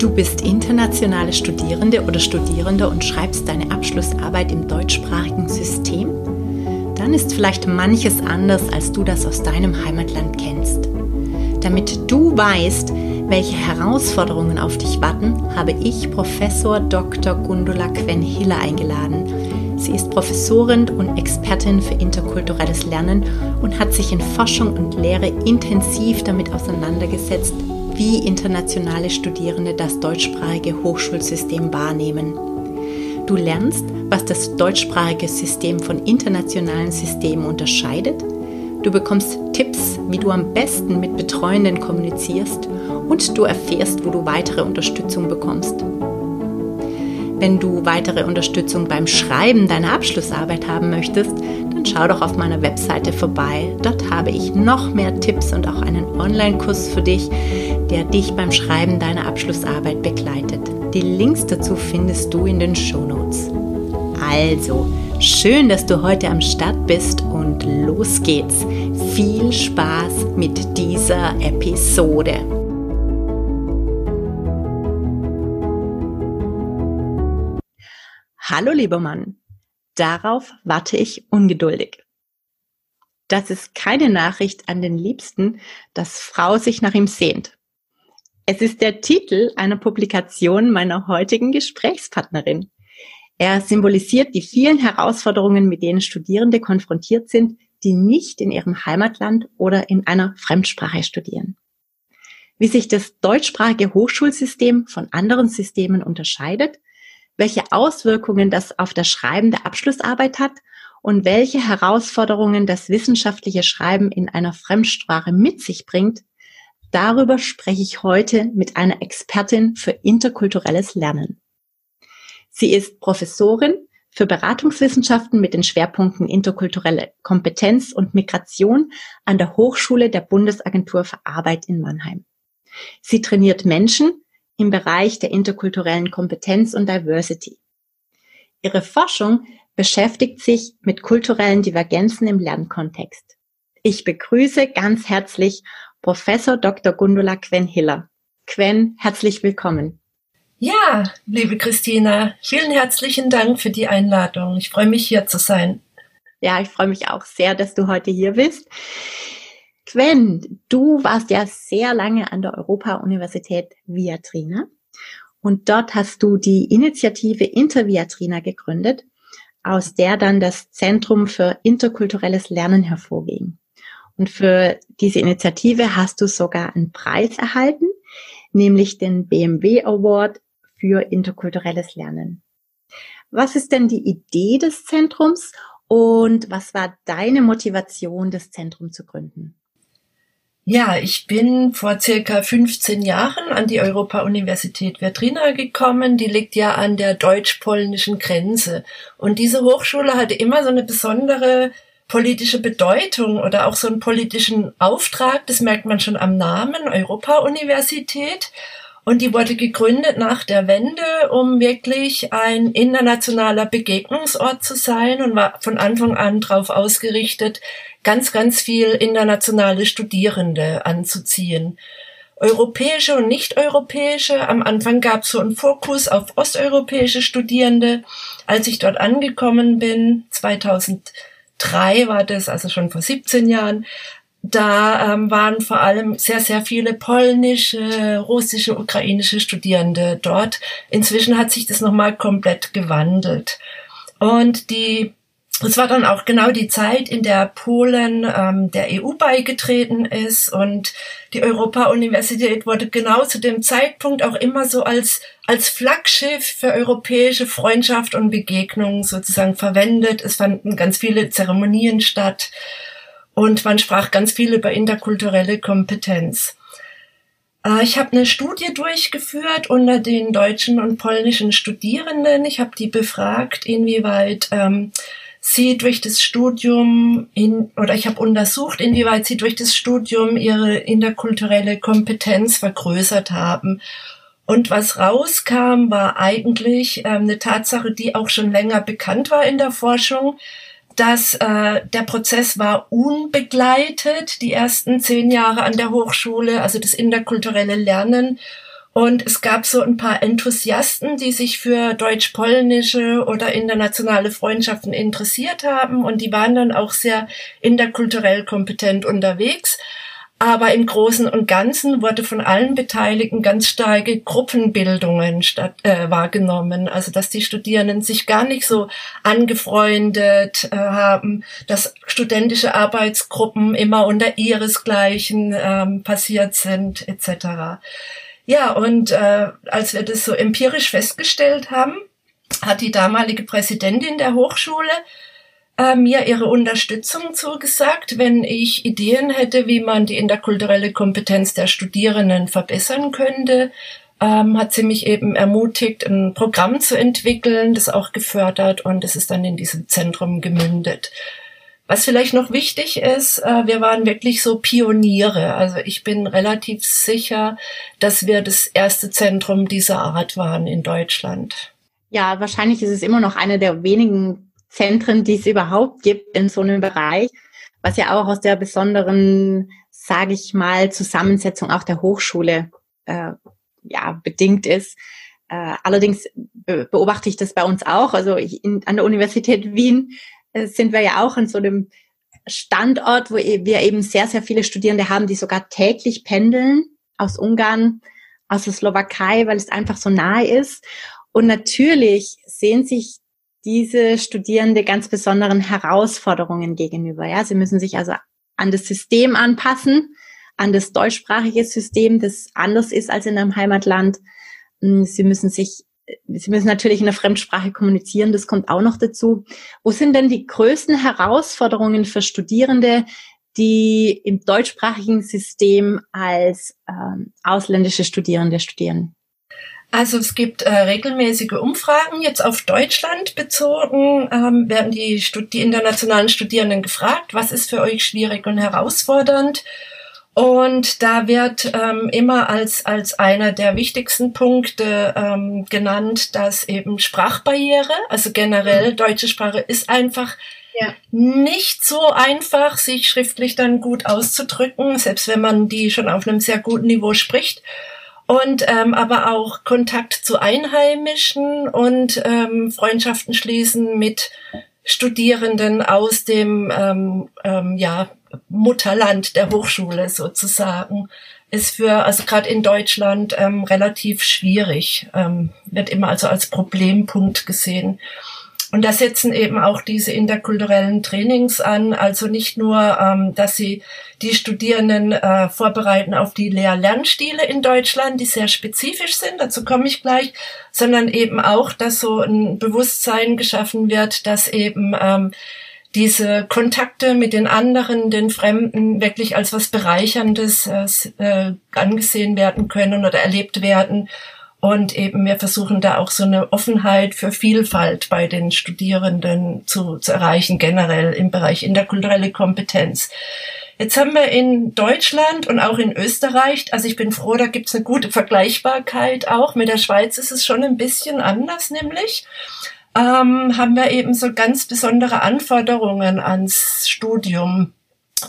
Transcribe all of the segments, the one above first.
Du bist internationale Studierende oder Studierende und schreibst deine Abschlussarbeit im deutschsprachigen System? Dann ist vielleicht manches anders, als du das aus deinem Heimatland kennst. Damit du weißt, welche Herausforderungen auf dich warten, habe ich Professor Dr. Gundula Quen-Hiller eingeladen. Sie ist Professorin und Expertin für interkulturelles Lernen und hat sich in Forschung und Lehre intensiv damit auseinandergesetzt, wie internationale Studierende das deutschsprachige Hochschulsystem wahrnehmen. Du lernst, was das deutschsprachige System von internationalen Systemen unterscheidet. Du bekommst Tipps, wie du am besten mit Betreuenden kommunizierst und du erfährst, wo du weitere Unterstützung bekommst. Wenn du weitere Unterstützung beim Schreiben deiner Abschlussarbeit haben möchtest, dann schau doch auf meiner Webseite vorbei. Dort habe ich noch mehr Tipps und auch einen Online-Kurs für dich, der dich beim Schreiben deiner Abschlussarbeit begleitet. Die Links dazu findest du in den Show Notes. Also, schön, dass du heute am Start bist und los geht's. Viel Spaß mit dieser Episode. Hallo lieber Mann, darauf warte ich ungeduldig. Das ist keine Nachricht an den Liebsten, dass Frau sich nach ihm sehnt. Es ist der Titel einer Publikation meiner heutigen Gesprächspartnerin. Er symbolisiert die vielen Herausforderungen, mit denen Studierende konfrontiert sind, die nicht in ihrem Heimatland oder in einer Fremdsprache studieren. Wie sich das deutschsprachige Hochschulsystem von anderen Systemen unterscheidet, welche Auswirkungen das auf das Schreiben der Abschlussarbeit hat und welche Herausforderungen das wissenschaftliche Schreiben in einer Fremdsprache mit sich bringt, darüber spreche ich heute mit einer Expertin für interkulturelles Lernen. Sie ist Professorin für Beratungswissenschaften mit den Schwerpunkten interkulturelle Kompetenz und Migration an der Hochschule der Bundesagentur für Arbeit in Mannheim. Sie trainiert Menschen, im Bereich der interkulturellen Kompetenz und Diversity. Ihre Forschung beschäftigt sich mit kulturellen Divergenzen im Lernkontext. Ich begrüße ganz herzlich Professor Dr. Gundula Quen-Hiller. Quen, herzlich willkommen. Ja, liebe Christina, vielen herzlichen Dank für die Einladung. Ich freue mich hier zu sein. Ja, ich freue mich auch sehr, dass du heute hier bist. Gwen, du warst ja sehr lange an der Europa-Universität Viatrina und dort hast du die Initiative Interviatrina gegründet, aus der dann das Zentrum für interkulturelles Lernen hervorging. Und für diese Initiative hast du sogar einen Preis erhalten, nämlich den BMW Award für interkulturelles Lernen. Was ist denn die Idee des Zentrums und was war deine Motivation, das Zentrum zu gründen? Ja, ich bin vor circa 15 Jahren an die Europa-Universität Viatrina gekommen. Die liegt ja an der deutsch-polnischen Grenze. Und diese Hochschule hatte immer so eine besondere politische Bedeutung oder auch so einen politischen Auftrag. Das merkt man schon am Namen Europa-Universität. Und die wurde gegründet nach der Wende, um wirklich ein internationaler Begegnungsort zu sein und war von Anfang an darauf ausgerichtet, ganz, ganz viel internationale Studierende anzuziehen. Europäische und nicht-europäische. Am Anfang gab es so einen Fokus auf osteuropäische Studierende. Als ich dort angekommen bin, 2003 war das, also schon vor 17 Jahren, da ähm, waren vor allem sehr, sehr viele polnische, russische, ukrainische Studierende dort. Inzwischen hat sich das nochmal komplett gewandelt. Und die es war dann auch genau die Zeit, in der Polen ähm, der EU beigetreten ist und die Europa-Universität wurde genau zu dem Zeitpunkt auch immer so als, als Flaggschiff für europäische Freundschaft und Begegnung sozusagen verwendet. Es fanden ganz viele Zeremonien statt und man sprach ganz viel über interkulturelle Kompetenz. Äh, ich habe eine Studie durchgeführt unter den deutschen und polnischen Studierenden. Ich habe die befragt, inwieweit ähm, sie durch das Studium in, oder ich habe untersucht, inwieweit sie durch das Studium ihre interkulturelle Kompetenz vergrößert haben. Und was rauskam, war eigentlich ähm, eine Tatsache, die auch schon länger bekannt war in der Forschung, dass äh, der Prozess war unbegleitet, die ersten zehn Jahre an der Hochschule, also das interkulturelle Lernen. Und es gab so ein paar Enthusiasten, die sich für deutsch-polnische oder internationale Freundschaften interessiert haben. Und die waren dann auch sehr interkulturell kompetent unterwegs. Aber im Großen und Ganzen wurde von allen Beteiligten ganz starke Gruppenbildungen statt, äh, wahrgenommen. Also dass die Studierenden sich gar nicht so angefreundet äh, haben, dass studentische Arbeitsgruppen immer unter ihresgleichen ähm, passiert sind, etc. Ja, und äh, als wir das so empirisch festgestellt haben, hat die damalige Präsidentin der Hochschule äh, mir ihre Unterstützung zugesagt, wenn ich Ideen hätte, wie man die interkulturelle Kompetenz der Studierenden verbessern könnte. Ähm, hat sie mich eben ermutigt, ein Programm zu entwickeln, das auch gefördert und es ist dann in diesem Zentrum gemündet. Was vielleicht noch wichtig ist, äh, wir waren wirklich so Pioniere. Also ich bin relativ sicher, dass wir das erste Zentrum dieser Art waren in Deutschland. Ja, wahrscheinlich ist es immer noch eine der wenigen Zentren, die es überhaupt gibt in so einem Bereich, was ja auch aus der besonderen, sage ich mal, Zusammensetzung auch der Hochschule äh, ja bedingt ist. Äh, allerdings beobachte ich das bei uns auch. Also ich, in, an der Universität Wien äh, sind wir ja auch an so einem Standort, wo e-, wir eben sehr, sehr viele Studierende haben, die sogar täglich pendeln aus Ungarn, aus der Slowakei, weil es einfach so nahe ist. Und natürlich sehen sich diese Studierende ganz besonderen Herausforderungen gegenüber. Ja, sie müssen sich also an das System anpassen, an das deutschsprachige System, das anders ist als in einem Heimatland. Hm, sie müssen sich, sie müssen natürlich in der Fremdsprache kommunizieren, das kommt auch noch dazu. Wo sind denn die größten Herausforderungen für Studierende, die im deutschsprachigen System als ähm, ausländische Studierende studieren? Also es gibt äh, regelmäßige Umfragen, jetzt auf Deutschland bezogen, ähm, werden die, die internationalen Studierenden gefragt, was ist für euch schwierig und herausfordernd. Und da wird ähm, immer als, als einer der wichtigsten Punkte ähm, genannt, dass eben Sprachbarriere, also generell deutsche Sprache ist einfach ja. nicht so einfach, sich schriftlich dann gut auszudrücken, selbst wenn man die schon auf einem sehr guten Niveau spricht und ähm, aber auch Kontakt zu Einheimischen und ähm, Freundschaften schließen mit Studierenden aus dem ähm, ähm, ja, Mutterland der Hochschule sozusagen ist für, also gerade in Deutschland, ähm, relativ schwierig, ähm, wird immer also als Problempunkt gesehen. Und da setzen eben auch diese interkulturellen Trainings an, also nicht nur, ähm, dass sie die Studierenden äh, vorbereiten auf die Lehr-Lernstile in Deutschland, die sehr spezifisch sind, dazu komme ich gleich, sondern eben auch, dass so ein Bewusstsein geschaffen wird, dass eben ähm, diese Kontakte mit den anderen, den Fremden wirklich als was Bereicherndes äh, angesehen werden können oder erlebt werden und eben wir versuchen da auch so eine Offenheit für Vielfalt bei den Studierenden zu, zu erreichen, generell im Bereich interkulturelle Kompetenz. Jetzt haben wir in Deutschland und auch in Österreich, also ich bin froh, da gibt's eine gute Vergleichbarkeit auch. Mit der Schweiz ist es schon ein bisschen anders, nämlich ähm, haben wir eben so ganz besondere Anforderungen ans Studium.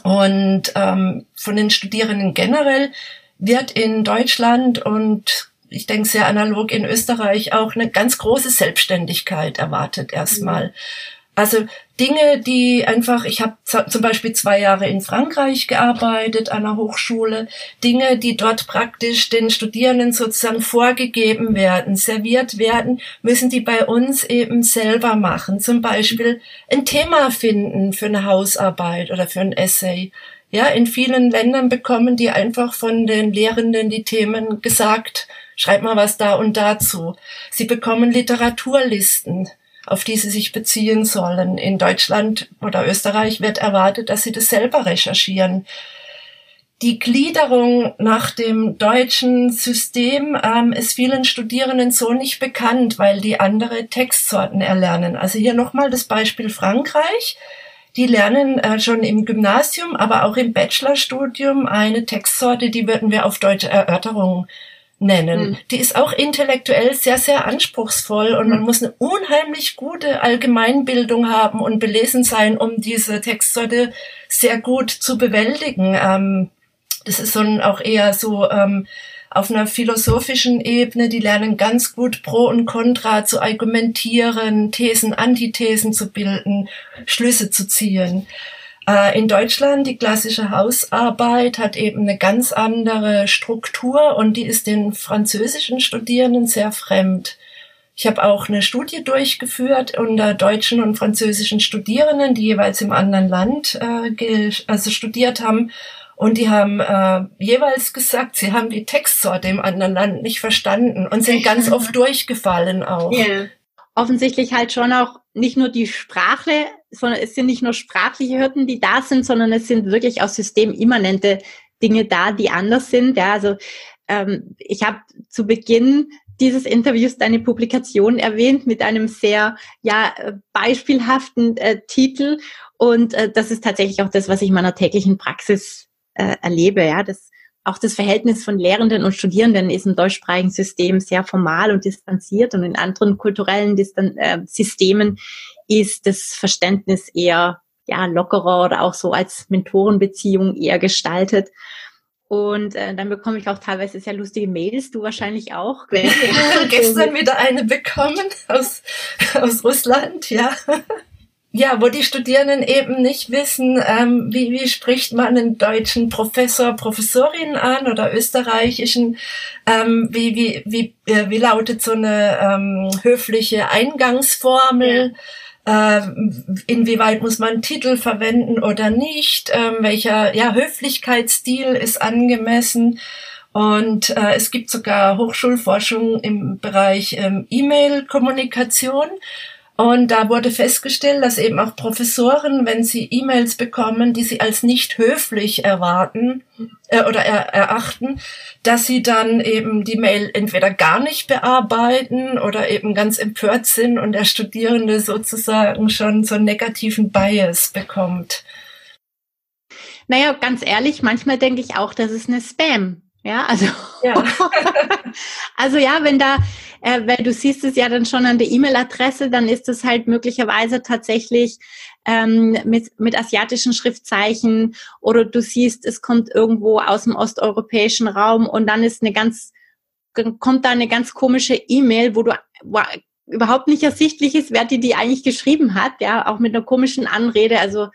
Und ähm, von den Studierenden generell wird in Deutschland und ich denke sehr analog in Österreich auch eine ganz große Selbstständigkeit erwartet erstmal. Mhm. Also Dinge, die einfach, ich habe zum Beispiel zwei Jahre in Frankreich gearbeitet an der Hochschule, Dinge, die dort praktisch den Studierenden sozusagen vorgegeben werden, serviert werden, müssen die bei uns eben selber machen. Zum Beispiel ein Thema finden für eine Hausarbeit oder für ein Essay. Ja, in vielen Ländern bekommen die einfach von den Lehrenden die Themen gesagt Schreib mal was da und dazu. Sie bekommen Literaturlisten, auf die sie sich beziehen sollen. In Deutschland oder Österreich wird erwartet, dass sie das selber recherchieren. die Gliederung nach dem deutschen System ähm, ist vielen Studierenden so nicht bekannt, weil die andere Textsorten erlernen. Also hier nochmal das Beispiel Frankreich. Die lernen äh, schon im Gymnasium, aber auch im Bachelorstudium eine Textsorte, die würden wir auf deutsche Erörterung nennen. Mhm. Die ist auch intellektuell sehr, sehr anspruchsvoll und man muss eine unheimlich gute Allgemeinbildung haben und belesen sein, um diese Textsorte sehr gut zu bewältigen. Ähm, das ist so ein, auch eher so ähm, auf einer philosophischen Ebene, die lernen ganz gut Pro und Contra zu argumentieren, Thesen, Antithesen zu bilden, Schlüsse zu ziehen. Äh, in Deutschland, die klassische Hausarbeit hat eben eine ganz andere Struktur und die ist den französischen Studierenden sehr fremd. Ich habe auch eine Studie durchgeführt unter deutschen und französischen Studierenden, die jeweils im anderen Land äh, also studiert haben und die haben äh, jeweils gesagt, sie haben die Textsorte im anderen Land nicht verstanden und sind ganz oft durchgefallen auch. Yeah. Offensichtlich halt schon auch nicht nur die Sprache, es sind nicht nur sprachliche Hürden, die da sind, sondern es sind wirklich auch systemimmanente Dinge da, die anders sind. Ja, also ähm, ich habe zu Beginn dieses Interviews deine Publikation erwähnt mit einem sehr ja beispielhaften äh, Titel und äh, das ist tatsächlich auch das, was ich in meiner täglichen Praxis äh, erlebe, ja, das auch das Verhältnis von Lehrenden und Studierenden ist im deutschsprachigen System sehr formal und distanziert und in anderen kulturellen Distan äh, Systemen ist das Verständnis eher ja lockerer oder auch so als Mentorenbeziehung eher gestaltet. Und äh, dann bekomme ich auch teilweise sehr lustige Mails, du wahrscheinlich auch. Gestern wieder eine bekommen aus, aus Russland, ja ja, wo die Studierenden eben nicht wissen, ähm, wie, wie spricht man einen deutschen Professor, Professorin an oder österreichischen, ähm, wie, wie, wie, äh, wie lautet so eine ähm, höfliche Eingangsformel, ja. äh, inwieweit muss man Titel verwenden oder nicht, äh, welcher ja, Höflichkeitsstil ist angemessen. Und äh, es gibt sogar Hochschulforschung im Bereich ähm, E-Mail-Kommunikation. Und da wurde festgestellt, dass eben auch Professoren, wenn sie E-Mails bekommen, die sie als nicht höflich erwarten äh, oder er, erachten, dass sie dann eben die Mail entweder gar nicht bearbeiten oder eben ganz empört sind und der Studierende sozusagen schon so einen negativen Bias bekommt. Naja, ganz ehrlich, manchmal denke ich auch, das ist eine Spam. Ja, also, ja. also ja, wenn da, äh, weil du siehst es ja dann schon an der E-Mail-Adresse, dann ist es halt möglicherweise tatsächlich ähm, mit, mit asiatischen Schriftzeichen oder du siehst, es kommt irgendwo aus dem osteuropäischen Raum und dann ist eine ganz, kommt da eine ganz komische E-Mail, wo du wo überhaupt nicht ersichtlich ist, wer die die eigentlich geschrieben hat, ja, auch mit einer komischen Anrede, also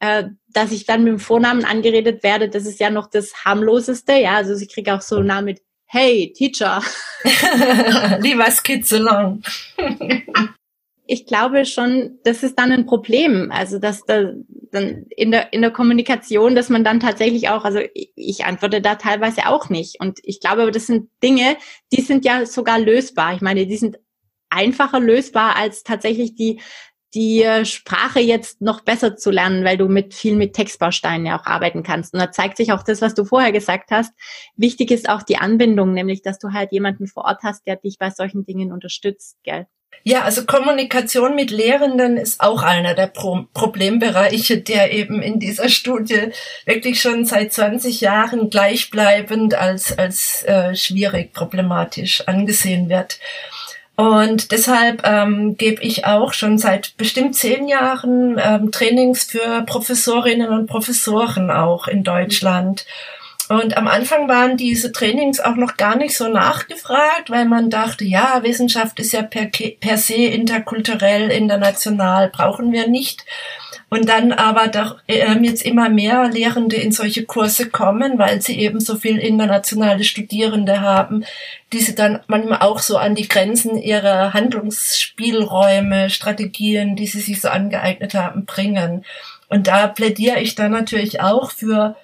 äh, dass ich dann mit dem Vornamen angeredet werde, das ist ja noch das harmloseste, ja, also ich kriege auch so einen Namen mit Hey, Teacher. Lieber Skizzelon. ich glaube schon, das ist dann ein Problem. Also, dass da dann in der, in der Kommunikation, dass man dann tatsächlich auch, also ich, ich antworte da teilweise auch nicht. Und ich glaube, das sind Dinge, die sind ja sogar lösbar. Ich meine, die sind einfacher lösbar als tatsächlich die die äh, Sprache jetzt noch besser zu lernen, weil du mit viel mit Textbausteinen ja auch arbeiten kannst. Und da zeigt sich auch das, was du vorher gesagt hast. Wichtig ist auch die Anbindung, nämlich, dass du halt jemanden vor Ort hast, der dich bei solchen Dingen unterstützt, gell? Ja, also Kommunikation mit Lehrenden ist auch einer der Pro Problembereiche, der eben in dieser Studie wirklich schon seit 20 Jahren gleichbleibend als, als äh, schwierig, problematisch angesehen wird. Und deshalb ähm, gebe ich auch schon seit bestimmt zehn Jahren ähm, Trainings für Professorinnen und Professoren auch in Deutschland. Und am Anfang waren diese Trainings auch noch gar nicht so nachgefragt, weil man dachte, ja, Wissenschaft ist ja per, per se interkulturell, international, brauchen wir nicht. Und dann aber doch ähm, jetzt immer mehr Lehrende in solche Kurse kommen, weil sie eben so viel internationale Studierende haben, die sie dann manchmal auch so an die Grenzen ihrer Handlungsspielräume, Strategien, die sie sich so angeeignet haben, bringen. Und da plädiere ich dann natürlich auch für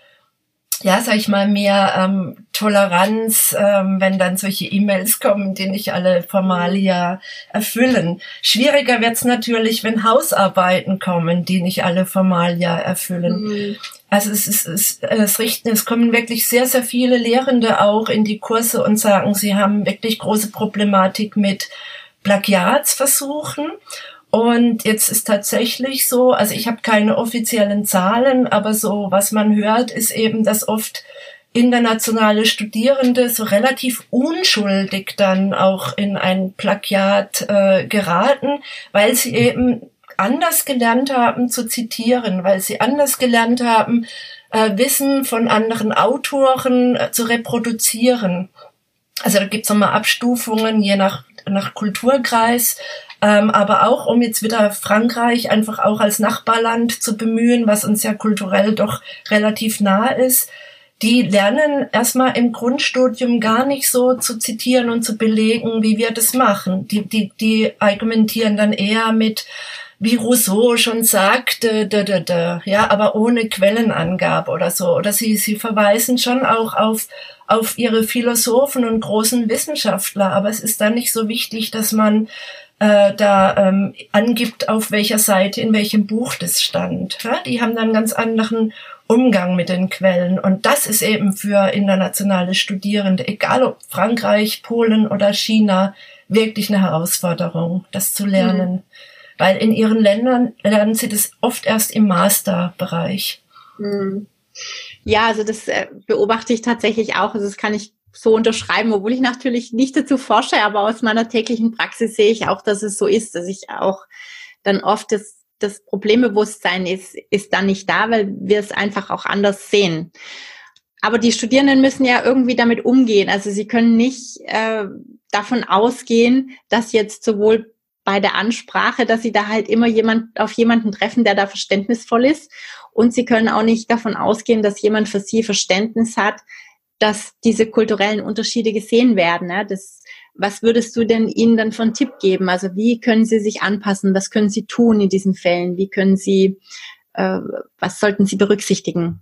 ja, sag ich mal, mehr ähm, Toleranz, ähm, wenn dann solche E-Mails kommen, die nicht alle Formalia erfüllen. Schwieriger wird's natürlich, wenn Hausarbeiten kommen, die nicht alle Formalia erfüllen. Mhm. Also es ist, es, es richten, es kommen wirklich sehr, sehr viele Lehrende auch in die Kurse und sagen, sie haben wirklich große Problematik mit Plagiatsversuchen und jetzt ist tatsächlich so, also ich habe keine offiziellen Zahlen, aber so was man hört, ist eben, dass oft internationale Studierende so relativ unschuldig dann auch in ein Plagiat äh, geraten, weil sie eben anders gelernt haben zu zitieren, weil sie anders gelernt haben, äh, Wissen von anderen Autoren äh, zu reproduzieren. Also da gibt's nochmal Abstufungen je nach, nach Kulturkreis. Ähm, aber auch, um jetzt wieder Frankreich einfach auch als Nachbarland zu bemühen, was uns ja kulturell doch relativ nah ist, die lernen erstmal im Grundstudium gar nicht so zu zitieren und zu belegen, wie wir das machen. Die, die, die argumentieren dann eher mit, wie Rousseau schon sagte, da, da, da, ja, aber ohne Quellenangabe oder so. Oder sie, sie verweisen schon auch auf, auf ihre Philosophen und großen Wissenschaftler, aber es ist dann nicht so wichtig, dass man äh, da ähm, angibt, auf welcher Seite, in welchem Buch das stand. Ja? Die haben dann einen ganz anderen Umgang mit den Quellen. Und das ist eben für internationale Studierende, egal ob Frankreich, Polen oder China, wirklich eine Herausforderung, das zu lernen. Mhm. Weil in ihren Ländern lernen sie das oft erst im Masterbereich. Mhm. Ja, also das äh, beobachte ich tatsächlich auch. Also das kann ich so unterschreiben, obwohl ich natürlich nicht dazu forsche, aber aus meiner täglichen Praxis sehe ich auch, dass es so ist, dass ich auch dann oft das, das Problembewusstsein ist, ist dann nicht da, weil wir es einfach auch anders sehen. Aber die Studierenden müssen ja irgendwie damit umgehen. Also sie können nicht äh, davon ausgehen, dass jetzt sowohl bei der Ansprache, dass sie da halt immer jemand auf jemanden treffen, der da verständnisvoll ist. Und sie können auch nicht davon ausgehen, dass jemand für sie Verständnis hat, dass diese kulturellen Unterschiede gesehen werden. Ne? Das, was würdest du denn ihnen dann von Tipp geben? Also wie können sie sich anpassen? Was können sie tun in diesen Fällen? Wie können sie, äh, was sollten sie berücksichtigen?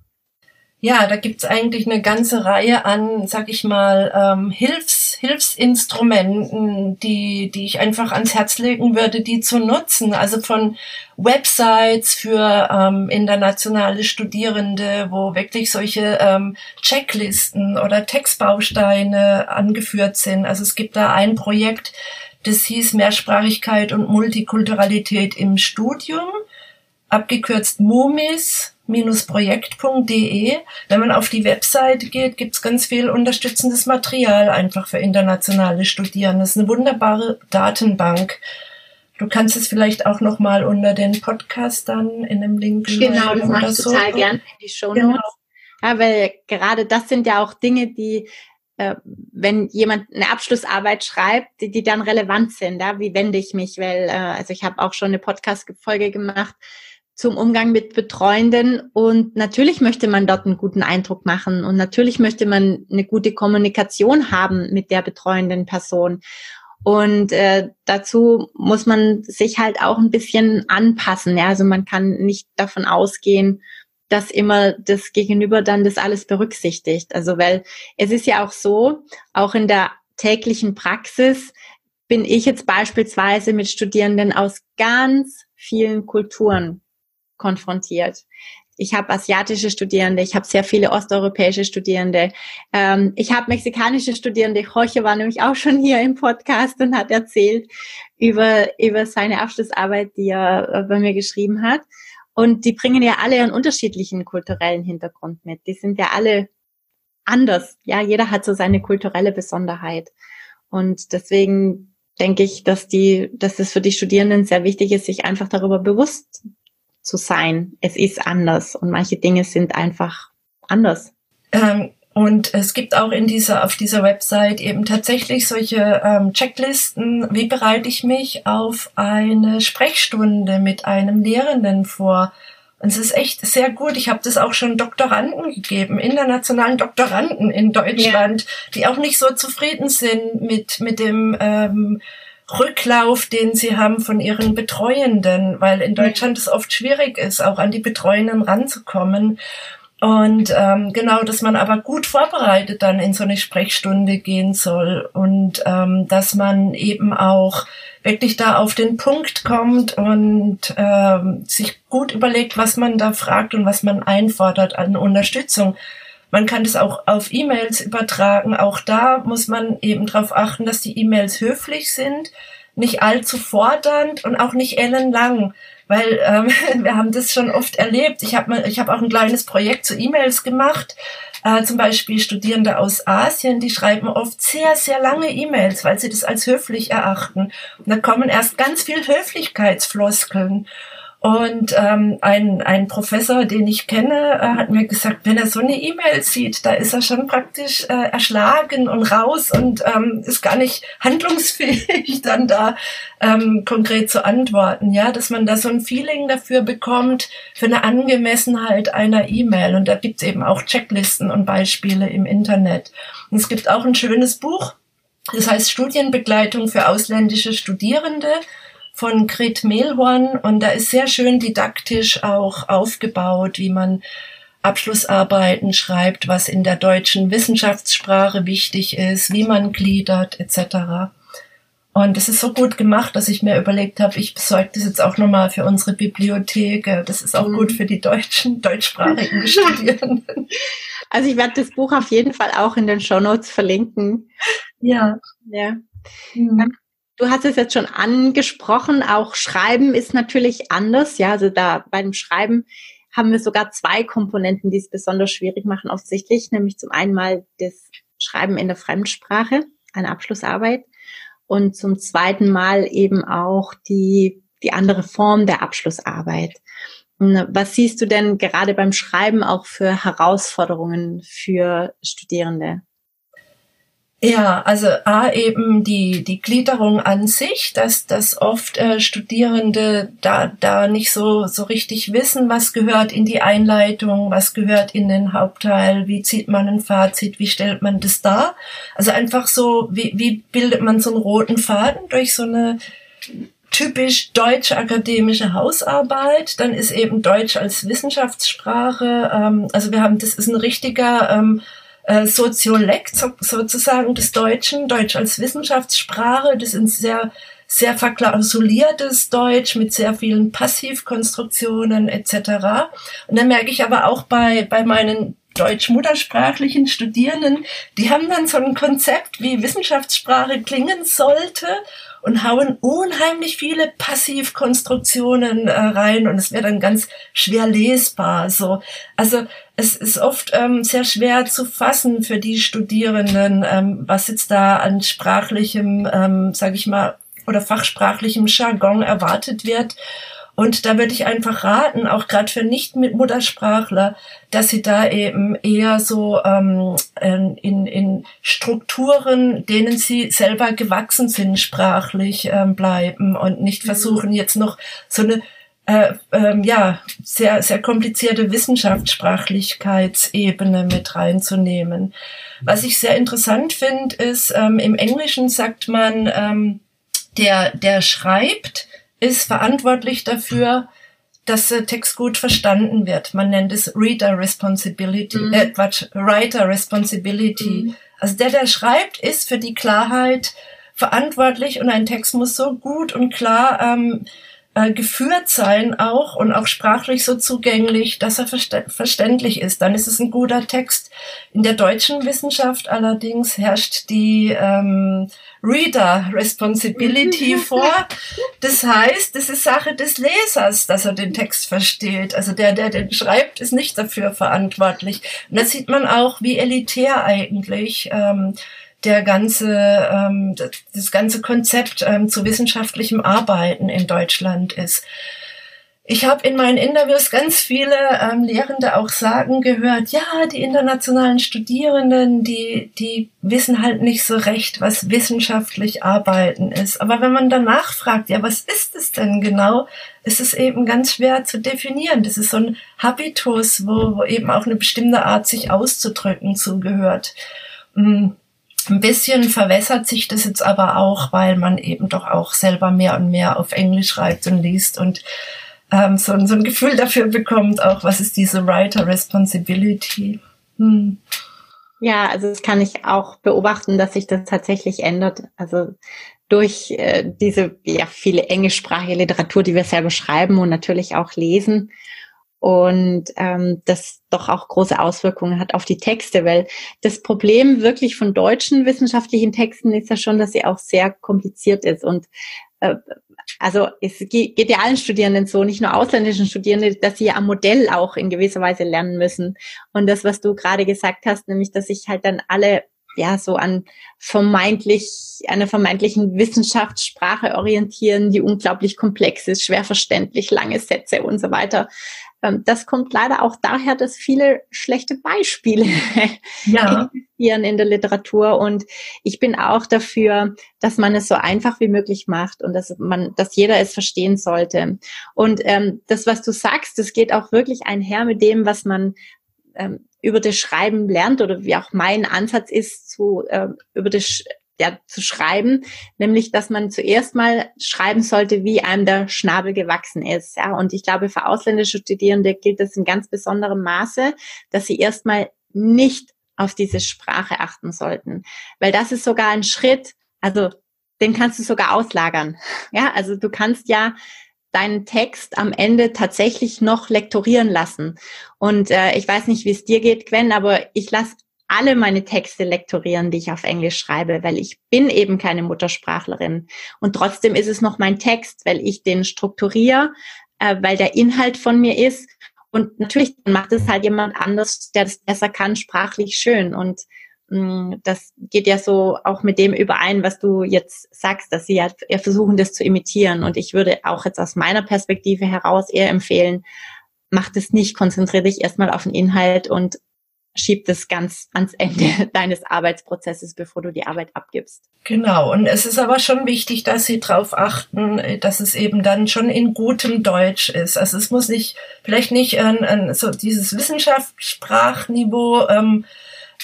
Ja, da gibt's eigentlich eine ganze Reihe an, sag ich mal, ähm, Hilfs, Hilfsinstrumenten, die, die ich einfach ans Herz legen würde, die zu nutzen. Also von Websites für ähm, internationale Studierende, wo wirklich solche ähm, Checklisten oder Textbausteine angeführt sind. Also es gibt da ein Projekt, das hieß Mehrsprachigkeit und Multikulturalität im Studium, abgekürzt MUMIS projekt.de. Wenn man auf die Website geht, gibt's ganz viel unterstützendes Material einfach für internationale Studierende. Das ist eine wunderbare Datenbank. Du kannst es vielleicht auch noch mal unter den Podcast dann in einem Link Genau, das mache ich so. total gern in die Show Notes. Genau. Ja, weil gerade das sind ja auch Dinge, die äh, wenn jemand eine Abschlussarbeit schreibt, die, die dann relevant sind, ja, wie wende ich mich? Weil, äh, also ich habe auch schon eine Podcast-Folge gemacht, zum Umgang mit Betreuenden. Und natürlich möchte man dort einen guten Eindruck machen und natürlich möchte man eine gute Kommunikation haben mit der betreuenden Person. Und äh, dazu muss man sich halt auch ein bisschen anpassen. Ja? Also man kann nicht davon ausgehen, dass immer das Gegenüber dann das alles berücksichtigt. Also weil es ist ja auch so, auch in der täglichen Praxis bin ich jetzt beispielsweise mit Studierenden aus ganz vielen Kulturen konfrontiert. Ich habe asiatische Studierende, ich habe sehr viele osteuropäische Studierende, ähm, ich habe mexikanische Studierende. Jorge war nämlich auch schon hier im Podcast und hat erzählt über, über seine Abschlussarbeit, die er äh, bei mir geschrieben hat. Und die bringen ja alle einen unterschiedlichen kulturellen Hintergrund mit. Die sind ja alle anders. Ja, jeder hat so seine kulturelle Besonderheit. Und deswegen denke ich, dass die, dass es für die Studierenden sehr wichtig ist, sich einfach darüber bewusst zu sein. Es ist anders und manche Dinge sind einfach anders. Ähm, und es gibt auch in dieser, auf dieser Website eben tatsächlich solche ähm, Checklisten. Wie bereite ich mich auf eine Sprechstunde mit einem Lehrenden vor? Und es ist echt sehr gut. Ich habe das auch schon Doktoranden gegeben, internationalen Doktoranden in Deutschland, ja. die auch nicht so zufrieden sind mit, mit dem ähm, Rücklauf, den sie haben von ihren Betreuenden, weil in Deutschland es oft schwierig ist, auch an die Betreuenden ranzukommen. Und ähm, genau, dass man aber gut vorbereitet dann in so eine Sprechstunde gehen soll und ähm, dass man eben auch wirklich da auf den Punkt kommt und ähm, sich gut überlegt, was man da fragt und was man einfordert an Unterstützung. Man kann das auch auf E-Mails übertragen. Auch da muss man eben darauf achten, dass die E-Mails höflich sind, nicht allzu fordernd und auch nicht ellenlang weil ähm, wir haben das schon oft erlebt. Ich habe hab auch ein kleines Projekt zu E-Mails gemacht. Äh, zum Beispiel Studierende aus Asien, die schreiben oft sehr, sehr lange E-Mails, weil sie das als höflich erachten. Und da kommen erst ganz viel Höflichkeitsfloskeln. Und ähm, ein, ein Professor, den ich kenne, äh, hat mir gesagt, wenn er so eine E-Mail sieht, da ist er schon praktisch äh, erschlagen und raus und ähm, ist gar nicht handlungsfähig, dann da ähm, konkret zu antworten. Ja, dass man da so ein Feeling dafür bekommt, für eine Angemessenheit einer E-Mail. Und da gibt's eben auch Checklisten und Beispiele im Internet. Und es gibt auch ein schönes Buch, das heißt Studienbegleitung für ausländische Studierende von Grit Mehlhorn und da ist sehr schön didaktisch auch aufgebaut, wie man Abschlussarbeiten schreibt, was in der deutschen Wissenschaftssprache wichtig ist, wie man gliedert etc. Und es ist so gut gemacht, dass ich mir überlegt habe, ich besorge das jetzt auch nochmal für unsere Bibliothek. Das ist auch mhm. gut für die deutschen, deutschsprachigen Studierenden. Also ich werde das Buch auf jeden Fall auch in den Shownotes verlinken. Ja. Ja. Mhm. Du hast es jetzt schon angesprochen, auch Schreiben ist natürlich anders. Ja, also da beim Schreiben haben wir sogar zwei Komponenten, die es besonders schwierig machen, offensichtlich, nämlich zum einen mal das Schreiben in der Fremdsprache, eine Abschlussarbeit, und zum zweiten Mal eben auch die, die andere Form der Abschlussarbeit. Was siehst du denn gerade beim Schreiben auch für Herausforderungen für Studierende? Ja, also A eben die, die Gliederung an sich, dass, dass oft äh, Studierende da, da nicht so, so richtig wissen, was gehört in die Einleitung, was gehört in den Hauptteil, wie zieht man ein Fazit, wie stellt man das dar. Also einfach so, wie, wie bildet man so einen roten Faden durch so eine typisch deutsche akademische Hausarbeit. Dann ist eben Deutsch als Wissenschaftssprache, ähm, also wir haben, das ist ein richtiger ähm, äh, Soziolekt sozusagen des Deutschen, Deutsch als Wissenschaftssprache. Das ist ein sehr, sehr verklausuliertes Deutsch mit sehr vielen Passivkonstruktionen etc. Und dann merke ich aber auch bei, bei meinen deutsch-muttersprachlichen Studierenden, die haben dann so ein Konzept, wie Wissenschaftssprache klingen sollte und hauen unheimlich viele Passivkonstruktionen äh, rein und es wird dann ganz schwer lesbar. So, also es ist oft ähm, sehr schwer zu fassen für die Studierenden, ähm, was jetzt da an sprachlichem, ähm, sage ich mal, oder fachsprachlichem Jargon erwartet wird. Und da würde ich einfach raten, auch gerade für Nicht-Muttersprachler, dass sie da eben eher so ähm, in, in Strukturen, denen sie selber gewachsen sind, sprachlich ähm, bleiben und nicht mhm. versuchen, jetzt noch so eine äh, ähm, ja, sehr, sehr komplizierte Wissenschaftssprachlichkeitsebene mit reinzunehmen. Was ich sehr interessant finde, ist, ähm, im Englischen sagt man, ähm, der, der schreibt, ist verantwortlich dafür, dass der Text gut verstanden wird. Man nennt es Reader Responsibility, mhm. äh, Quatsch, Writer Responsibility. Mhm. Also der, der schreibt, ist für die Klarheit verantwortlich und ein Text muss so gut und klar ähm, äh, geführt sein auch und auch sprachlich so zugänglich, dass er verständlich ist. Dann ist es ein guter Text. In der deutschen Wissenschaft allerdings herrscht die ähm, Reader Responsibility vor. Das heißt, es ist Sache des Lesers, dass er den Text versteht. Also der, der den schreibt, ist nicht dafür verantwortlich. Und da sieht man auch, wie elitär eigentlich ähm, der ganze, ähm, das ganze Konzept ähm, zu wissenschaftlichem Arbeiten in Deutschland ist. Ich habe in meinen Interviews ganz viele ähm, Lehrende auch sagen gehört, ja, die internationalen Studierenden, die, die wissen halt nicht so recht, was wissenschaftlich Arbeiten ist. Aber wenn man danach fragt, ja, was ist es denn genau, ist es eben ganz schwer zu definieren. Das ist so ein Habitus, wo, wo eben auch eine bestimmte Art, sich auszudrücken, zugehört. Mm. Ein bisschen verwässert sich das jetzt aber auch, weil man eben doch auch selber mehr und mehr auf Englisch schreibt und liest und ähm, so, so ein Gefühl dafür bekommt, auch was ist diese Writer Responsibility. Hm. Ja, also das kann ich auch beobachten, dass sich das tatsächlich ändert. Also durch äh, diese ja viele englischsprachige Literatur, die wir selber schreiben und natürlich auch lesen und ähm, das doch auch große Auswirkungen hat auf die Texte, weil das Problem wirklich von deutschen wissenschaftlichen Texten ist ja schon, dass sie auch sehr kompliziert ist und äh, also es geht ja allen Studierenden so, nicht nur ausländischen Studierenden, dass sie am Modell auch in gewisser Weise lernen müssen. Und das, was du gerade gesagt hast, nämlich, dass sich halt dann alle ja so an vermeintlich einer vermeintlichen Wissenschaftssprache orientieren, die unglaublich komplex ist, schwer verständlich, lange Sätze und so weiter. Ähm, das kommt leider auch daher, dass viele schlechte Beispiele ja. existieren in der Literatur. Und ich bin auch dafür, dass man es so einfach wie möglich macht und dass man, dass jeder es verstehen sollte. Und ähm, das, was du sagst, das geht auch wirklich einher mit dem, was man ähm, über das Schreiben lernt oder wie auch mein Ansatz ist, zu, äh, über das ja, zu schreiben, nämlich, dass man zuerst mal schreiben sollte, wie einem der Schnabel gewachsen ist. Ja, und ich glaube, für ausländische Studierende gilt das in ganz besonderem Maße, dass sie erstmal nicht auf diese Sprache achten sollten, weil das ist sogar ein Schritt, also den kannst du sogar auslagern. Ja, also du kannst ja deinen Text am Ende tatsächlich noch lektorieren lassen. Und äh, ich weiß nicht, wie es dir geht, Gwen, aber ich lasse alle meine Texte lektorieren, die ich auf Englisch schreibe, weil ich bin eben keine Muttersprachlerin. Und trotzdem ist es noch mein Text, weil ich den strukturiere, äh, weil der Inhalt von mir ist. Und natürlich macht es halt jemand anders, der das besser kann, sprachlich schön. Und mh, mm, das geht ja so auch mit dem überein, was du jetzt sagst, dass sie ja versuchen, das zu imitieren. Und ich würde auch jetzt aus meiner Perspektive heraus eher empfehlen, mach das nicht, konzentriere dich erstmal auf den Inhalt und schiebt es ganz ans Ende deines Arbeitsprozesses, bevor du die Arbeit abgibst. Genau, und es ist aber schon wichtig, dass Sie darauf achten, dass es eben dann schon in gutem Deutsch ist. Also es muss nicht, vielleicht nicht ein, ein, so dieses Wissenschaftssprachniveau ähm,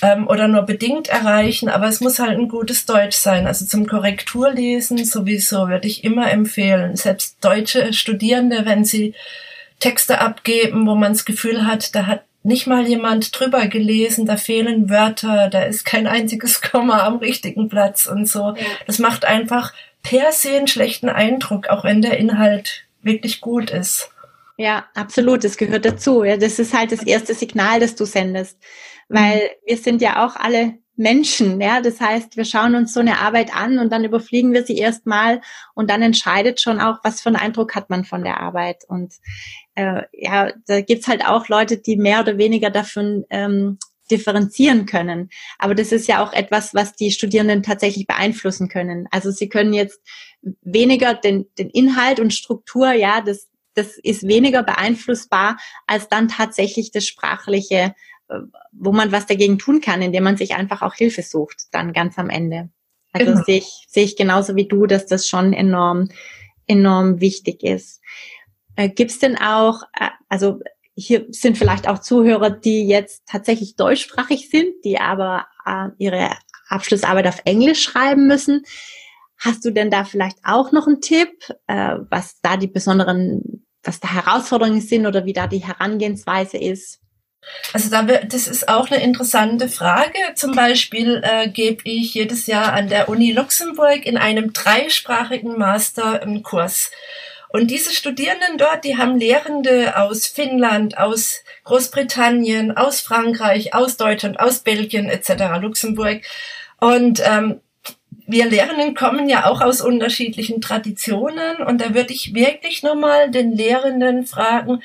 ähm, oder nur bedingt erreichen, aber es muss halt ein gutes Deutsch sein. Also zum Korrekturlesen sowieso würde ich immer empfehlen, selbst deutsche Studierende, wenn sie Texte abgeben, wo man das Gefühl hat, da hat nicht mal jemand drüber gelesen, da fehlen Wörter, da ist kein einziges Komma am richtigen Platz und so. Das macht einfach per se einen schlechten Eindruck, auch wenn der Inhalt wirklich gut ist. Ja, absolut, das gehört dazu. Ja, das ist halt das erste Signal, das du sendest, weil mhm. wir sind ja auch alle Menschen, ja. Das heißt, wir schauen uns so eine Arbeit an und dann überfliegen wir sie erstmal und dann entscheidet schon auch, was für einen Eindruck hat man von der Arbeit. Und äh, ja, da gibt's halt auch Leute, die mehr oder weniger davon ähm, differenzieren können. Aber das ist ja auch etwas, was die Studierenden tatsächlich beeinflussen können. Also sie können jetzt weniger den, den Inhalt und Struktur, ja, das, das ist weniger beeinflussbar als dann tatsächlich das Sprachliche, wo man was dagegen tun kann, indem man sich einfach auch Hilfe sucht, dann ganz am Ende. Also genau. sehe ich, sehe ich genauso wie du, dass das schon enorm, enorm wichtig ist. Äh, Gibt es denn auch, äh, also hier sind vielleicht auch Zuhörer, die jetzt tatsächlich deutschsprachig sind, die aber äh, ihre Abschlussarbeit auf Englisch schreiben müssen. Hast du denn da vielleicht auch noch einen Tipp, äh, was da die besonderen, was da Herausforderungen sind oder wie da die Herangehensweise ist? Also da, das ist auch eine interessante Frage. Zum Beispiel äh, gebe ich jedes Jahr an der Uni Luxemburg in einem dreisprachigen Master einen Kurs. Und diese Studierenden dort, die haben Lehrende aus Finnland, aus Großbritannien, aus Frankreich, aus Deutschland, aus Belgien etc., Luxemburg. Und ähm, wir Lehrenden kommen ja auch aus unterschiedlichen Traditionen und da würde ich wirklich nochmal den Lehrenden fragen,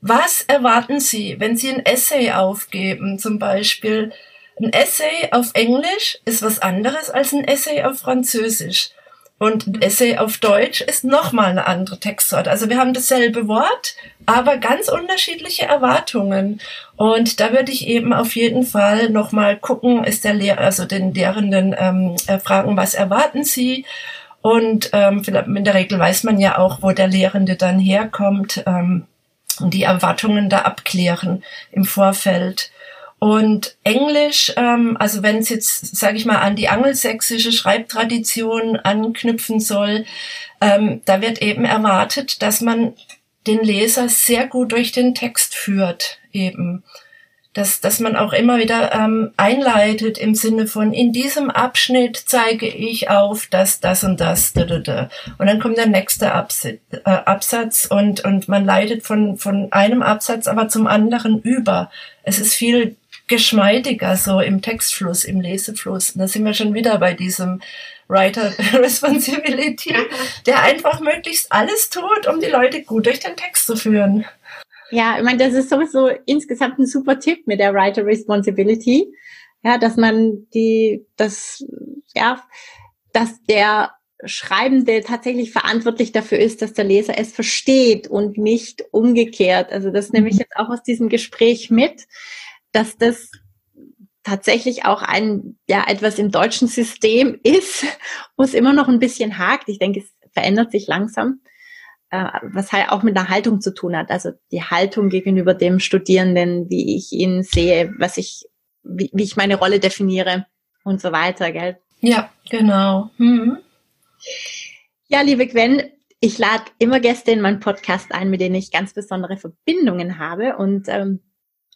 was erwarten Sie, wenn Sie ein Essay aufgeben, zum Beispiel? Ein Essay auf Englisch ist was anderes als ein Essay auf Französisch. Und ein Essay auf Deutsch ist nochmal eine andere Textsorte. Also wir haben dasselbe Wort, aber ganz unterschiedliche Erwartungen. Und da würde ich eben auf jeden Fall nochmal gucken, ist der Lehrer, also den Lehrenden ähm, äh, fragen, was erwarten sie? Und ähm, in der Regel weiß man ja auch, wo der Lehrende dann herkommt ähm, und die Erwartungen da abklären im Vorfeld. Und Englisch, ähm, also wenn es jetzt, sage ich mal, an die angelsächsische Schreibtradition anknüpfen soll, ähm, da wird eben erwartet, dass man den Leser sehr gut durch den Text führt eben dass, dass man auch immer wieder ähm, einleitet im Sinne von, in diesem Abschnitt zeige ich auf, dass das und das, da, da, da. und dann kommt der nächste Absatz, äh, Absatz und, und man leitet von, von einem Absatz aber zum anderen über. Es ist viel geschmeidiger so im Textfluss, im Lesefluss. Und da sind wir schon wieder bei diesem Writer Responsibility, der einfach möglichst alles tut, um die Leute gut durch den Text zu führen. Ja, ich meine, das ist sowieso insgesamt ein super Tipp mit der Writer Responsibility. Ja, dass man die, das, ja, dass der Schreibende tatsächlich verantwortlich dafür ist, dass der Leser es versteht und nicht umgekehrt. Also das nehme ich mhm. jetzt auch aus diesem Gespräch mit, dass das tatsächlich auch ein, ja, etwas im deutschen System ist, wo es immer noch ein bisschen hakt. Ich denke, es verändert sich langsam was halt auch mit der Haltung zu tun hat. Also die Haltung gegenüber dem Studierenden, wie ich ihn sehe, was ich, wie, wie ich meine Rolle definiere und so weiter, gell? Ja, genau. Mhm. Ja, liebe Gwen, ich lade immer Gäste in meinen Podcast ein, mit denen ich ganz besondere Verbindungen habe. Und ähm,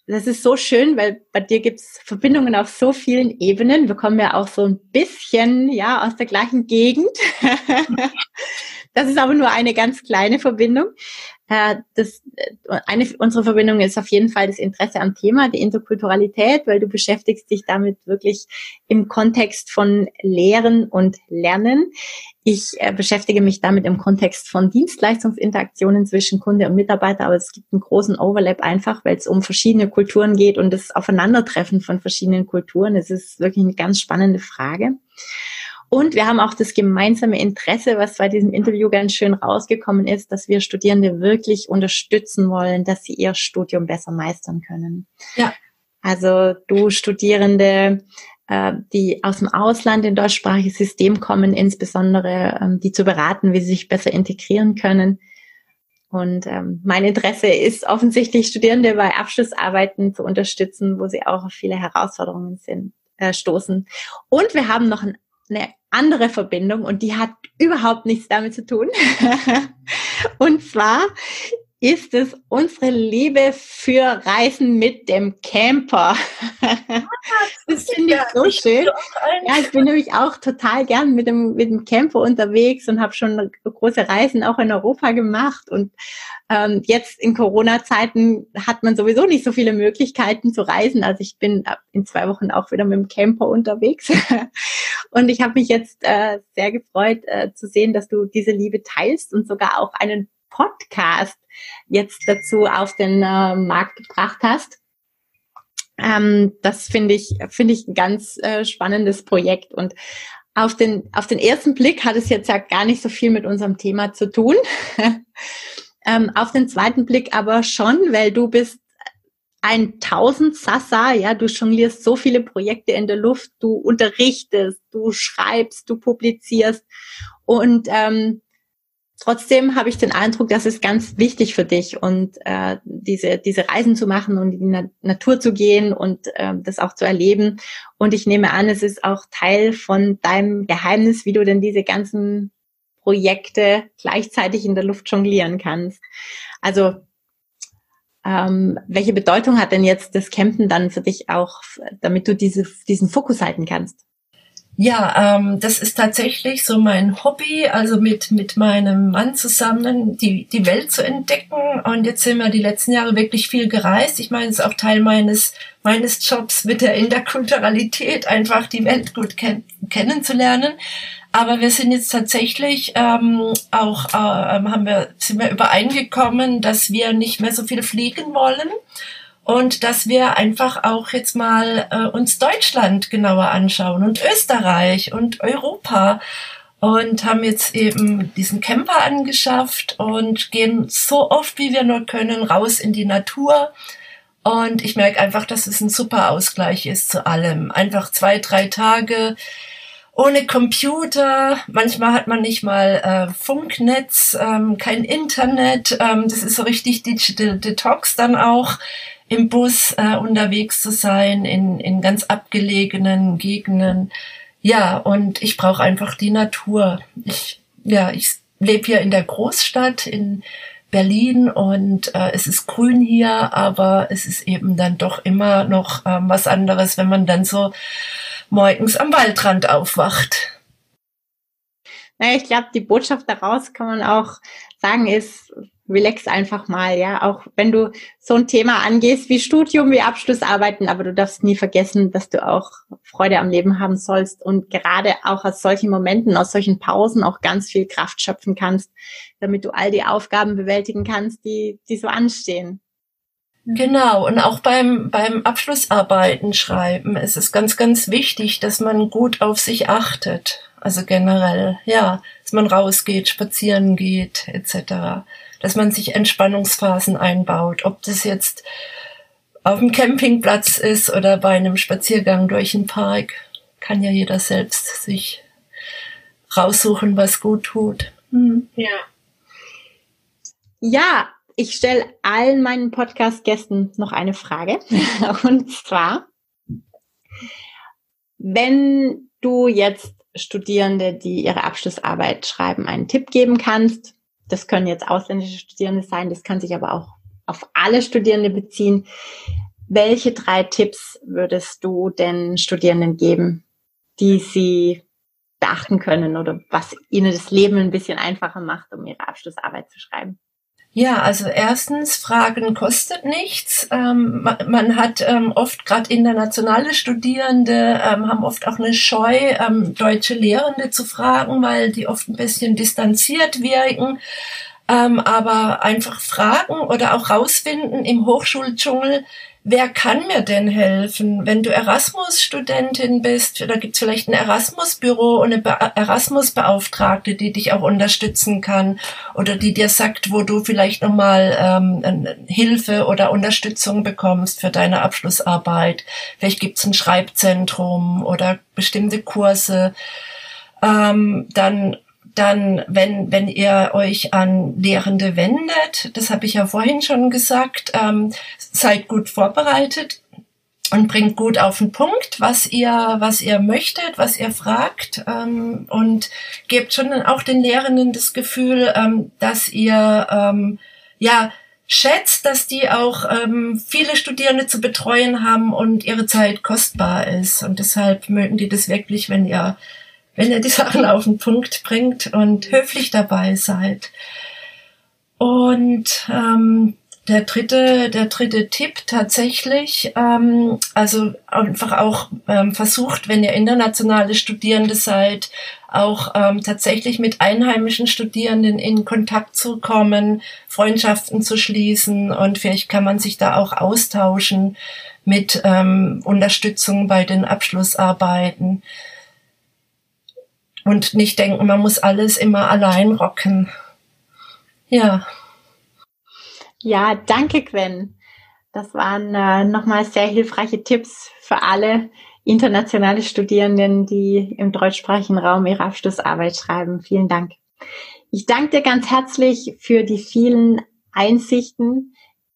das ist so schön, weil bei dir gibt's Verbindungen auf so vielen Ebenen. Wir kommen ja auch so ein bisschen ja aus der gleichen Gegend. Das ist aber nur eine ganz kleine Verbindung. Äh, das, äh, eine unserer Verbindungen ist auf jeden Fall das Interesse am Thema, die Interkulturalität, weil du beschäftigst dich damit wirklich im Kontext von Lehren und Lernen. Ich äh, beschäftige mich damit im Kontext von Dienstleistungsinteraktionen zwischen Kunde und Mitarbeiter, aber es gibt einen großen Overlap einfach, weil es um verschiedene Kulturen geht und das Aufeinandertreffen von verschiedenen Kulturen. Es ist wirklich eine ganz spannende Frage. Und wir haben auch das gemeinsame Interesse, was bei diesem Interview ganz schön rausgekommen ist, dass wir Studierende wirklich unterstützen wollen, dass sie ihr Studium besser meistern können. Ja. Also du Studierende, äh, die aus dem Ausland in deutschsprachiges System kommen, insbesondere ähm, die zu beraten, wie sie sich besser integrieren können. Und ähm, mein Interesse ist offensichtlich, Studierende bei Abschlussarbeiten zu unterstützen, wo sie auch auf viele Herausforderungen sind, äh, stoßen. Und wir haben noch ein eine andere Verbindung und die hat überhaupt nichts damit zu tun. und zwar ist es unsere Liebe für Reisen mit dem Camper. das finde ich so schön. Ja, ich bin nämlich auch total gern mit dem, mit dem Camper unterwegs und habe schon große Reisen auch in Europa gemacht. Und ähm, jetzt in Corona-Zeiten hat man sowieso nicht so viele Möglichkeiten zu reisen. Also ich bin in zwei Wochen auch wieder mit dem Camper unterwegs. und ich habe mich jetzt äh, sehr gefreut äh, zu sehen, dass du diese Liebe teilst und sogar auch einen Podcast jetzt dazu auf den äh, Markt gebracht hast. Ähm, das finde ich, finde ich ein ganz äh, spannendes Projekt und auf den, auf den ersten Blick hat es jetzt ja gar nicht so viel mit unserem Thema zu tun. ähm, auf den zweiten Blick aber schon, weil du bist ein Tausend Sasa, ja, du jonglierst so viele Projekte in der Luft, du unterrichtest, du schreibst, du publizierst und ähm, Trotzdem habe ich den Eindruck, dass es ganz wichtig für dich und äh, diese diese Reisen zu machen und in die Na Natur zu gehen und äh, das auch zu erleben. Und ich nehme an, es ist auch Teil von deinem Geheimnis, wie du denn diese ganzen Projekte gleichzeitig in der Luft jonglieren kannst. Also ähm, welche Bedeutung hat denn jetzt das Campen dann für dich auch, damit du diese, diesen Fokus halten kannst? Ja, ähm, das ist tatsächlich so mein Hobby, also mit, mit meinem Mann zusammen die, die Welt zu entdecken. Und jetzt sind wir die letzten Jahre wirklich viel gereist. Ich meine, es ist auch Teil meines, meines Jobs mit der Interkulturalität, einfach die Welt gut ken kennenzulernen. Aber wir sind jetzt tatsächlich ähm, auch, äh, haben wir, sind wir übereingekommen, dass wir nicht mehr so viel fliegen wollen und dass wir einfach auch jetzt mal äh, uns Deutschland genauer anschauen und Österreich und Europa und haben jetzt eben diesen Camper angeschafft und gehen so oft wie wir nur können raus in die Natur. Und ich merke einfach, dass es ein super Ausgleich ist zu allem. Einfach zwei, drei Tage ohne Computer. Manchmal hat man nicht mal äh, Funknetz, ähm, kein Internet. Ähm, das ist so richtig Digital Detox dann auch im Bus äh, unterwegs zu sein, in, in ganz abgelegenen Gegenden. Ja, und ich brauche einfach die Natur. Ich, ja, ich lebe hier in der Großstadt in Berlin und äh, es ist grün hier, aber es ist eben dann doch immer noch ähm, was anderes, wenn man dann so morgens am Waldrand aufwacht. Naja, ich glaube, die Botschaft daraus kann man auch sagen, ist, relax einfach mal, ja. Auch wenn du so ein Thema angehst wie Studium, wie Abschlussarbeiten, aber du darfst nie vergessen, dass du auch Freude am Leben haben sollst und gerade auch aus solchen Momenten, aus solchen Pausen auch ganz viel Kraft schöpfen kannst, damit du all die Aufgaben bewältigen kannst, die, die so anstehen. Genau, und auch beim, beim Abschlussarbeiten schreiben ist es ganz, ganz wichtig, dass man gut auf sich achtet. Also generell, ja, dass man rausgeht, spazieren geht, etc dass man sich Entspannungsphasen einbaut, ob das jetzt auf dem Campingplatz ist oder bei einem Spaziergang durch den Park, kann ja jeder selbst sich raussuchen, was gut tut. Hm. Ja. Ja, ich stelle allen meinen Podcast-Gästen noch eine Frage. Und zwar, wenn du jetzt Studierende, die ihre Abschlussarbeit schreiben, einen Tipp geben kannst, das können jetzt ausländische Studierende sein, das kann sich aber auch auf alle Studierende beziehen. Welche drei Tipps würdest du den Studierenden geben, die sie beachten können oder was ihnen das Leben ein bisschen einfacher macht, um ihre Abschlussarbeit zu schreiben? Ja, also erstens, Fragen kostet nichts. Ähm, man, man, hat ähm, oft, gerade internationale Studierende, ähm, haben oft auch eine Scheu, ähm, deutsche Lehrende zu fragen, weil die oft ein bisschen distanziert wirken. Ähm, aber einfach fragen oder auch rausfinden im Hochschuldschungel, wer kann mir denn helfen? Wenn du Erasmus-Studentin bist, da gibt es vielleicht ein Erasmus-Büro und eine Erasmus-Beauftragte, die dich auch unterstützen kann oder die dir sagt, wo du vielleicht nochmal ähm, Hilfe oder Unterstützung bekommst für deine Abschlussarbeit. Vielleicht gibt es ein Schreibzentrum oder bestimmte Kurse. Ähm, dann dann, wenn, wenn ihr euch an Lehrende wendet, das habe ich ja vorhin schon gesagt, ähm, seid gut vorbereitet und bringt gut auf den Punkt, was ihr, was ihr möchtet, was ihr fragt ähm, und gebt schon auch den Lehrenden das Gefühl, ähm, dass ihr ähm, ja schätzt, dass die auch ähm, viele Studierende zu betreuen haben und ihre Zeit kostbar ist. Und deshalb mögen die das wirklich, wenn ihr wenn ihr die Sachen auf den Punkt bringt und höflich dabei seid. Und ähm, der dritte, der dritte Tipp tatsächlich, ähm, also einfach auch ähm, versucht, wenn ihr internationale Studierende seid, auch ähm, tatsächlich mit einheimischen Studierenden in Kontakt zu kommen, Freundschaften zu schließen und vielleicht kann man sich da auch austauschen mit ähm, Unterstützung bei den Abschlussarbeiten und nicht denken, man muss alles immer allein rocken. Ja. Ja, danke, Gwen. Das waren äh, nochmal sehr hilfreiche Tipps für alle internationale Studierenden, die im deutschsprachigen Raum ihre Abschlussarbeit schreiben. Vielen Dank. Ich danke dir ganz herzlich für die vielen Einsichten,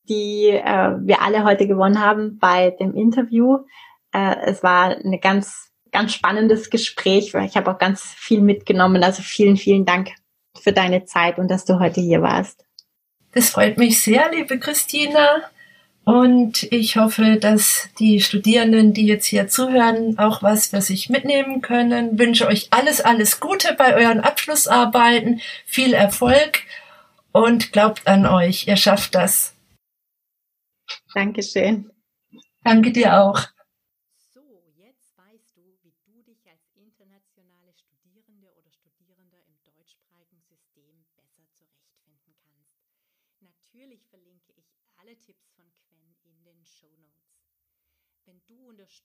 die äh, wir alle heute gewonnen haben bei dem Interview. Äh, es war eine ganz ganz spannendes Gespräch. Ich habe auch ganz viel mitgenommen. Also vielen, vielen Dank für deine Zeit und dass du heute hier warst. Das freut mich sehr, liebe Christina. Und ich hoffe, dass die Studierenden, die jetzt hier zuhören, auch was für sich mitnehmen können. Ich wünsche euch alles, alles Gute bei euren Abschlussarbeiten, viel Erfolg und glaubt an euch. Ihr schafft das. Dankeschön. Danke dir auch.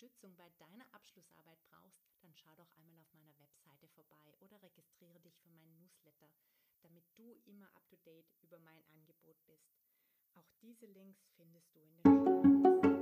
Unterstützung bei deiner Abschlussarbeit brauchst, dann schau doch einmal auf meiner Webseite vorbei oder registriere dich für meinen Newsletter, damit du immer up to date über mein Angebot bist. Auch diese Links findest du in den Show